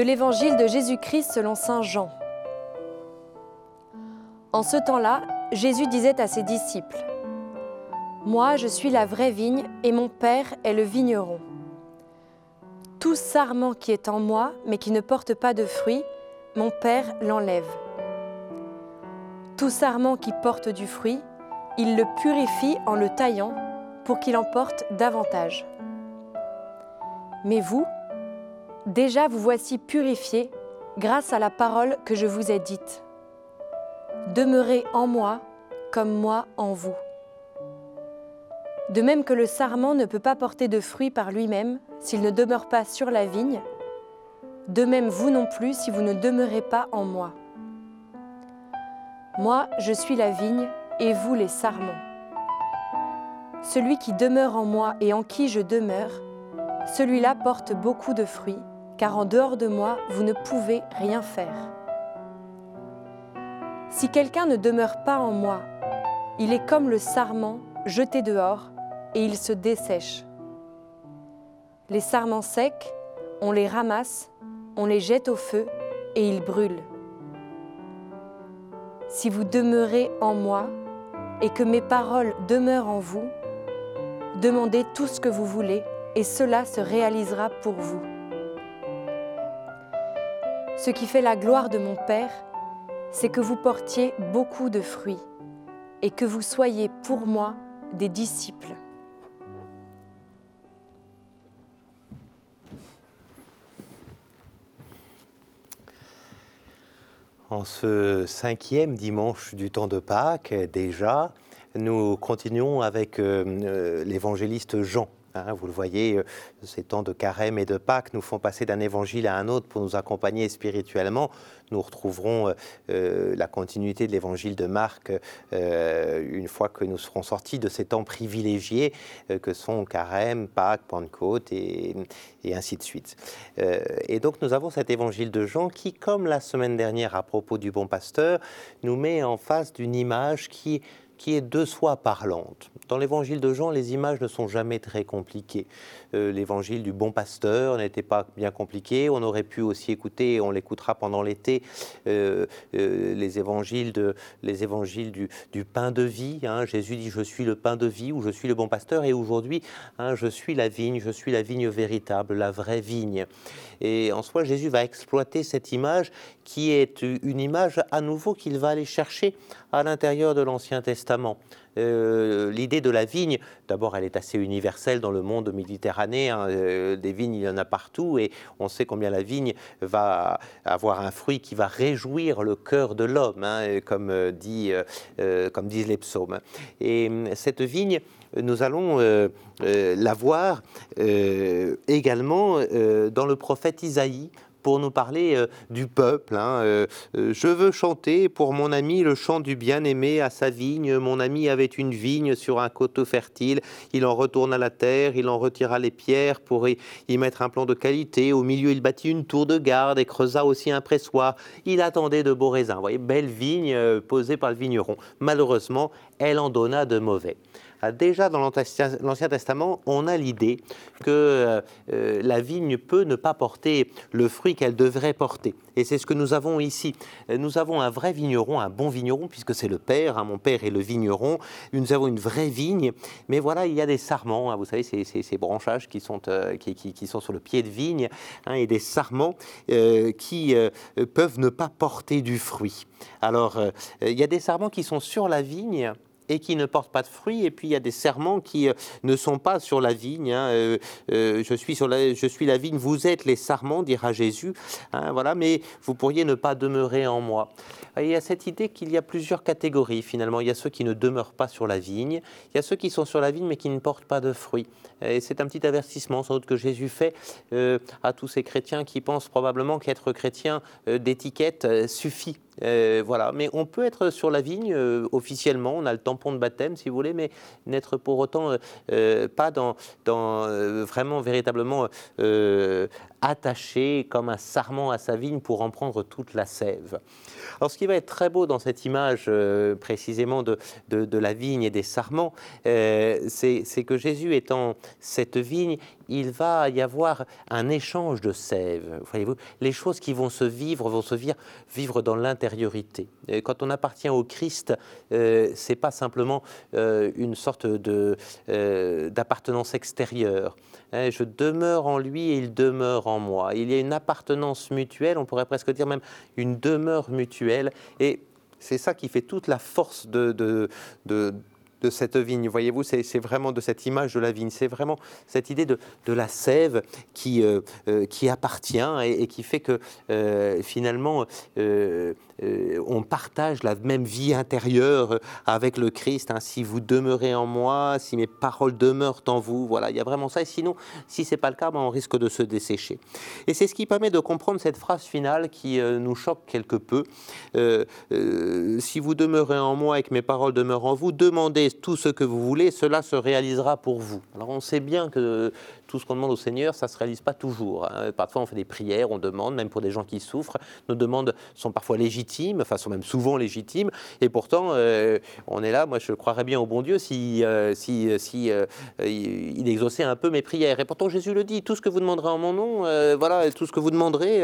De l'Évangile de Jésus-Christ selon Saint Jean. En ce temps-là, Jésus disait à ses disciples, Moi je suis la vraie vigne et mon Père est le vigneron. Tout sarment qui est en moi mais qui ne porte pas de fruit, mon Père l'enlève. Tout sarment qui porte du fruit, il le purifie en le taillant pour qu'il en porte davantage. Mais vous, déjà vous voici purifiés grâce à la parole que je vous ai dite. Demeurez en moi comme moi en vous. De même que le sarment ne peut pas porter de fruits par lui-même s'il ne demeure pas sur la vigne, de même vous non plus si vous ne demeurez pas en moi. Moi, je suis la vigne et vous les sarments. Celui qui demeure en moi et en qui je demeure, celui-là porte beaucoup de fruits, car en dehors de moi, vous ne pouvez rien faire. Si quelqu'un ne demeure pas en moi, il est comme le sarment jeté dehors et il se dessèche. Les sarments secs, on les ramasse, on les jette au feu et ils brûlent. Si vous demeurez en moi et que mes paroles demeurent en vous, demandez tout ce que vous voulez et cela se réalisera pour vous. Ce qui fait la gloire de mon Père, c'est que vous portiez beaucoup de fruits et que vous soyez pour moi des disciples. En ce cinquième dimanche du temps de Pâques, déjà, nous continuons avec euh, euh, l'évangéliste Jean. Hein, vous le voyez, euh, ces temps de carême et de Pâques nous font passer d'un évangile à un autre pour nous accompagner spirituellement. Nous retrouverons euh, euh, la continuité de l'évangile de Marc une fois que nous serons sortis de ces temps privilégiés que sont carême, Pâques, Pentecôte et, et ainsi de suite. et donc nous avons cet évangile de Jean qui, comme la semaine dernière à propos du bon pasteur, nous met en face d'une image qui qui est de soi parlante. Dans l'évangile de Jean, les images ne sont jamais très compliquées. Euh, l'évangile du bon pasteur n'était pas bien compliqué. On aurait pu aussi écouter, on l'écoutera pendant l'été, euh, euh, les évangiles, les évangiles du, pain de vie. Hein. Jésus dit Je suis le pain de vie ou je suis le bon pasteur. Et aujourd'hui, hein, je suis la vigne, je suis la vigne véritable, la vraie vigne. Et en soi, Jésus va exploiter cette image qui est une image à nouveau qu'il va aller chercher à l'intérieur de l'Ancien Testament. Euh, l'idée de la vigne, d'abord, elle est assez universelle dans le monde méditerranéen. Euh, des vignes, il y en a partout et on sait combien la vigne va avoir un fruit qui va réjouir le cœur de l'homme, hein, comme, euh, dit, comme disent les psaumes. Et cette vigne, nous allons la voir également dans le prophète Isaïe pour nous parler euh, du peuple. Hein, euh, euh, je veux chanter pour mon ami le chant du bien-aimé à sa vigne. Mon ami avait une vigne sur un coteau fertile. Il en retourna la terre, il en retira les pierres pour y, mettre un plan de qualité. Au milieu, il bâtit une tour de garde et creusa aussi un pressoir. Il attendait de beaux raisins. Vous voyez, belle vigne posée par le vigneron. Malheureusement, elle en donna de mauvais. Ah, déjà dans l'Ancien Testament, on a l'idée que euh, euh, la vigne peut ne pas porter le fruit qu'elle devrait porter. Et c'est ce que nous avons ici. Euh, nous avons un vrai vigneron, un bon vigneron, puisque c'est le père, hein, mon père est le vigneron. Nous avons une vraie vigne, mais voilà, il y a des sarments, hein, vous savez, ces, ces, branchages qui sont, qui, sont sur le pied de vigne, hein, et des sarments qui peuvent ne pas porter du fruit. Alors, il y a des sarments qui sont sur la vigne, et qui ne portent pas de fruits. Et puis il y a des serments qui euh, ne sont pas sur la vigne. Hein. Euh, euh, je, suis sur la, je suis la vigne, vous êtes les sarments, dira Jésus. Hein, voilà, mais vous pourriez ne pas demeurer en moi. il y a cette idée qu'il y a plusieurs catégories finalement. Il y a ceux qui ne demeurent pas sur la vigne, il y a ceux qui sont sur la vigne mais qui ne portent pas de fruits. Et c'est un petit avertissement sans doute que Jésus fait à tous ces chrétiens qui pensent probablement qu'être chrétien d'étiquette suffit euh, voilà, mais on peut être sur la vigne euh, officiellement, on a le tampon de baptême si vous voulez, mais n'être pour autant euh, pas dans, dans vraiment véritablement attaché comme un sarment à sa vigne pour en prendre toute la sève. Alors ce qui va être très beau dans cette image précisément de, de, de, la vigne et des sarments, c'est que Jésus étant cette vigne, il va y avoir un échange de sève. Voyez-vous, les choses qui vont se vivre vont se vivre, vivre dans l'intériorité. Quand on appartient au Christ, euh, c'est pas simplement euh, une sorte de euh, d'appartenance extérieure. Hein, je demeure en lui et il demeure en moi. Il y a une appartenance mutuelle, on pourrait presque dire même une demeure mutuelle. Et c'est ça qui fait toute la force de, de, de, de cette vigne. Voyez-vous, c'est vraiment de cette image de la vigne. C'est vraiment cette idée de, de la sève qui, euh, euh, qui appartient et, qui fait que euh, finalement on partage la même vie intérieure avec le Christ. Hein. Si vous demeurez en moi, si mes paroles demeurent en vous, voilà, il y a vraiment ça. Et sinon, si c'est pas le cas, ben, on risque de se dessécher. Et c'est ce qui permet de comprendre cette phrase finale qui nous choque quelque peu. si vous demeurez en moi et que mes paroles demeurent en vous, demandez tout ce que vous voulez, cela se réalisera pour vous. Alors on sait bien que tout ce qu'on demande au Seigneur, ça ne se réalise pas toujours. Hein. Parfois on fait des prières, on demande, même pour des gens qui souffrent. Nos demandes sont parfois légitimes, enfin sont même souvent légitimes. Et pourtant, euh, on est là, moi je croirais bien au bon Dieu si, euh, si, si euh, il exauçait un peu mes prières. Et pourtant Jésus le dit, tout ce que vous demanderez en mon nom, voilà, tout ce que vous demanderez,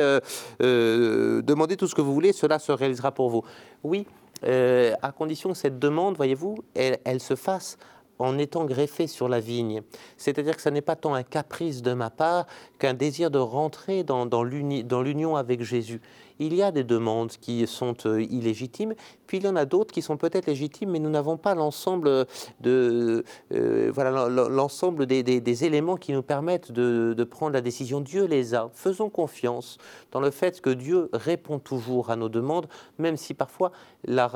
demandez tout ce que vous voulez, cela se réalisera pour vous. Oui, à condition que cette demande, voyez-vous, elle, se fasse en étant greffée sur la vigne. C'est-à-dire que ce n'est pas tant un caprice de ma part qu'un désir de rentrer dans, l'union avec Jésus il y a des demandes qui sont euh, illégitimes, puis il y en a d'autres qui sont peut-être légitimes, mais nous n'avons pas l'ensemble de euh, voilà l'ensemble des, éléments qui nous permettent de, prendre la décision. Dieu les a. Faisons confiance dans le fait que Dieu répond toujours à nos demandes, même si parfois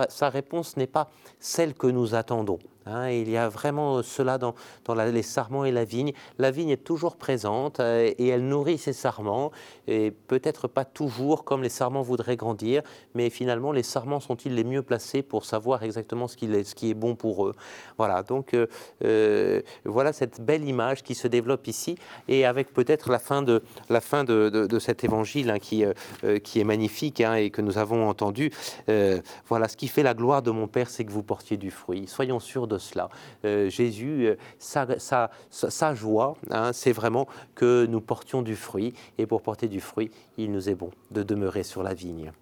sa réponse n'est pas celle que nous attendons. Hein. il y a vraiment cela dans, les sarments et la vigne. La vigne est toujours présente euh, et elle nourrit ses sarments, et peut-être pas toujours comme les sarments voudraient grandir, mais finalement, les sarments sont-ils les mieux placés pour savoir exactement ce qui est, bon pour eux? Voilà, donc euh, euh, voilà cette belle image qui se développe ici, et avec peut-être la fin de, la fin de, cet évangile hein, qui, qui est magnifique hein, et que nous avons entendu. voilà, ce qui fait la gloire de mon Père, c'est que vous portiez du fruit. Soyons sûrs de cela. Jésus, sa, sa, sa joie, hein, c'est vraiment que nous portions du fruit, et pour porter du fruit, il nous est bon de demeurer sur la vigne.